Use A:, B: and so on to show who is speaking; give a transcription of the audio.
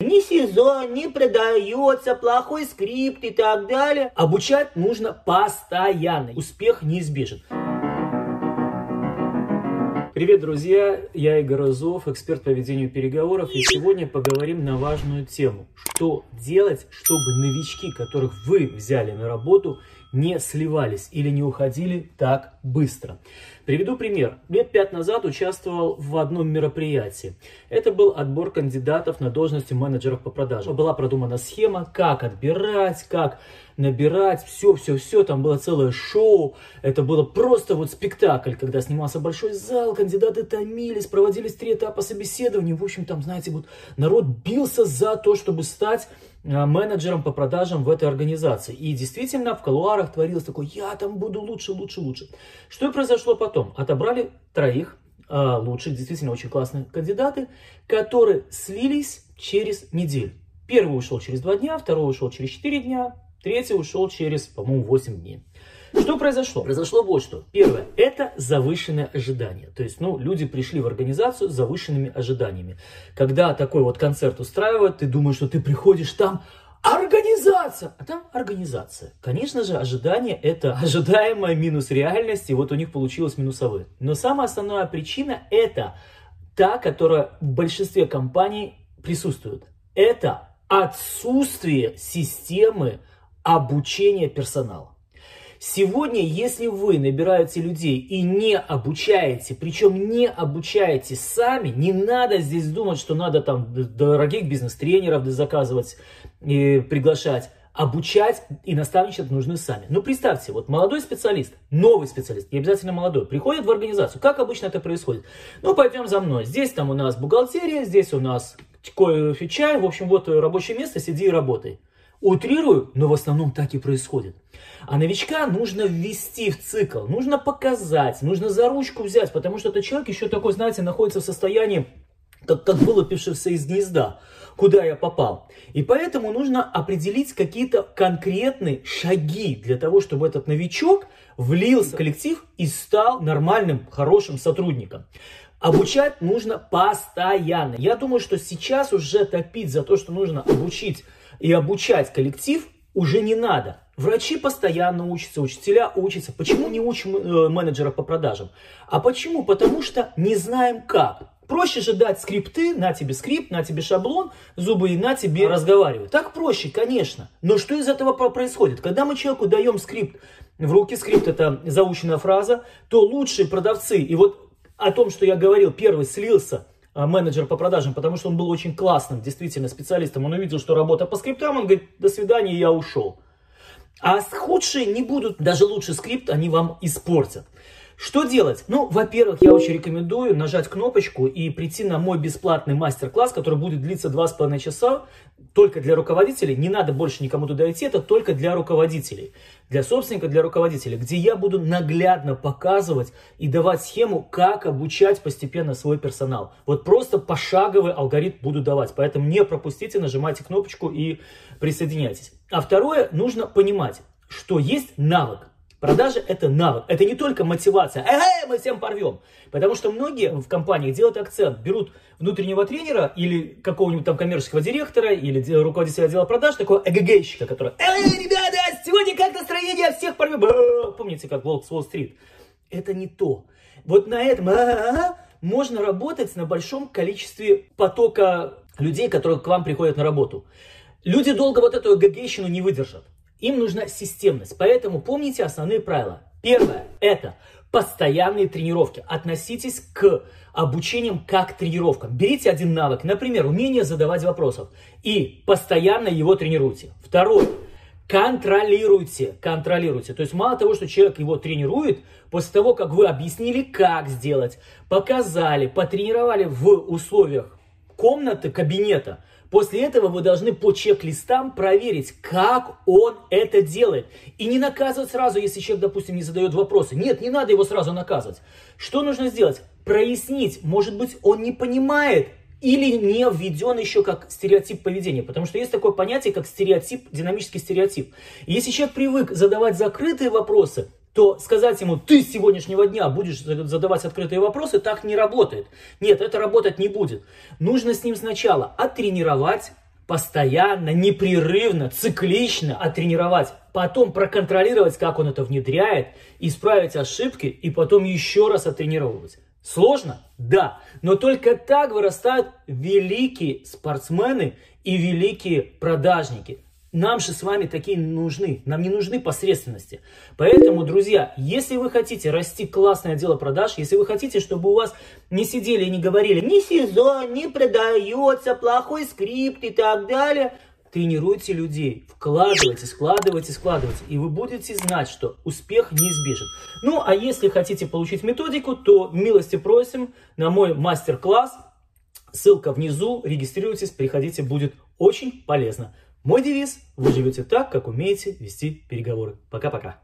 A: Ни сезон, не продается, плохой скрипт и так далее. Обучать нужно постоянно. Успех неизбежен. Привет, друзья! Я Игорь Розов, эксперт по ведению переговоров. И сегодня поговорим на важную тему. Что делать, чтобы новички, которых вы взяли на работу, не сливались или не уходили так быстро. Приведу пример. Лет пять назад участвовал в одном мероприятии. Это был отбор кандидатов на должности менеджеров по продажам. Была продумана схема, как отбирать, как набирать, все-все-все. Там было целое шоу. Это было просто вот спектакль, когда снимался большой зал, кандидаты томились, проводились три этапа собеседования. В общем, там, знаете, вот народ бился за то, чтобы стать а, менеджером по продажам в этой организации. И действительно в колуарах творилось такое, я там буду лучше, лучше, лучше. Что и произошло потом? Отобрали троих э, лучших, действительно очень классные кандидаты, которые слились через неделю. Первый ушел через два дня, второй ушел через четыре дня, третий ушел через, по-моему, восемь дней. Что произошло? Произошло вот что. Первое, это завышенное ожидание. То есть, ну, люди пришли в организацию с завышенными ожиданиями. Когда такой вот концерт устраивают, ты думаешь, что ты приходишь там, организация, а там организация. Конечно же, ожидание это ожидаемое минус реальность, и вот у них получилось минусовые. Но самая основная причина это та, которая в большинстве компаний присутствует. Это отсутствие системы обучения персонала. Сегодня, если вы набираете людей и не обучаете, причем не обучаете сами, не надо здесь думать, что надо там дорогих бизнес-тренеров заказывать и приглашать. Обучать и наставничать нужны сами. Ну, представьте, вот молодой специалист, новый специалист, не обязательно молодой, приходит в организацию. Как обычно это происходит? Ну, пойдем за мной. Здесь там у нас бухгалтерия, здесь у нас кофе, чай. В общем, вот рабочее место, сиди и работай. Утрирую, но в основном так и происходит. А новичка нужно ввести в цикл, нужно показать, нужно за ручку взять, потому что этот человек еще такой, знаете, находится в состоянии, как, как вылупившегося из гнезда, куда я попал. И поэтому нужно определить какие-то конкретные шаги для того, чтобы этот новичок влился в коллектив и стал нормальным, хорошим сотрудником. Обучать нужно постоянно. Я думаю, что сейчас уже топить за то, что нужно обучить и обучать коллектив уже не надо. Врачи постоянно учатся, учителя учатся. Почему не учим э, менеджера по продажам? А почему? Потому что не знаем как. Проще же дать скрипты, на тебе скрипт, на тебе шаблон, зубы и на тебе разговаривать. Так проще, конечно. Но что из этого происходит? Когда мы человеку даем скрипт, в руки скрипт это заученная фраза, то лучшие продавцы, и вот о том, что я говорил, первый слился – менеджер по продажам, потому что он был очень классным, действительно, специалистом. Он увидел, что работа по скриптам, он говорит, до свидания, я ушел. А худшие не будут, даже лучший скрипт они вам испортят. Что делать? Ну, во-первых, я очень рекомендую нажать кнопочку и прийти на мой бесплатный мастер-класс, который будет длиться 2,5 часа, только для руководителей. Не надо больше никому туда идти, это только для руководителей. Для собственника, для руководителей, где я буду наглядно показывать и давать схему, как обучать постепенно свой персонал. Вот просто пошаговый алгоритм буду давать. Поэтому не пропустите, нажимайте кнопочку и присоединяйтесь. А второе, нужно понимать, что есть навык. Продажа – это навык, это не только мотивация. Эй, мы всем порвем. Потому что многие в компаниях делают акцент, берут внутреннего тренера или какого-нибудь там коммерческого директора или руководителя отдела продаж, такого эгэгейщика, который «Эй, ребята, сегодня как настроение, всех порвем!» Помните, как Волк с Уолл-стрит? Это не то. Вот на этом можно работать на большом количестве потока людей, которые к вам приходят на работу. Люди долго вот эту эгэгейщину не выдержат. Им нужна системность. Поэтому помните основные правила. Первое – это постоянные тренировки. Относитесь к обучениям как тренировкам. Берите один навык, например, умение задавать вопросов, и постоянно его тренируйте. Второе контролируйте, контролируйте. То есть мало того, что человек его тренирует, после того, как вы объяснили, как сделать, показали, потренировали в условиях комнаты, кабинета, После этого вы должны по чек-листам проверить, как он это делает. И не наказывать сразу, если человек, допустим, не задает вопросы. Нет, не надо его сразу наказывать. Что нужно сделать? Прояснить. Может быть, он не понимает или не введен еще как стереотип поведения. Потому что есть такое понятие, как стереотип, динамический стереотип. Если человек привык задавать закрытые вопросы, то сказать ему, ты с сегодняшнего дня будешь задавать открытые вопросы, так не работает. Нет, это работать не будет. Нужно с ним сначала оттренировать, постоянно, непрерывно, циклично оттренировать, потом проконтролировать, как он это внедряет, исправить ошибки и потом еще раз оттренировывать. Сложно? Да. Но только так вырастают великие спортсмены и великие продажники. Нам же с вами такие нужны. Нам не нужны посредственности. Поэтому, друзья, если вы хотите расти классное дело продаж, если вы хотите, чтобы у вас не сидели и не говорили, ни сезон, не продается, плохой скрипт и так далее, тренируйте людей, вкладывайте, складывайте, складывайте, и вы будете знать, что успех неизбежен. Ну, а если хотите получить методику, то милости просим на мой мастер-класс. Ссылка внизу, регистрируйтесь, приходите, будет очень полезно. Мой девиз – вы живете так, как умеете вести переговоры. Пока-пока.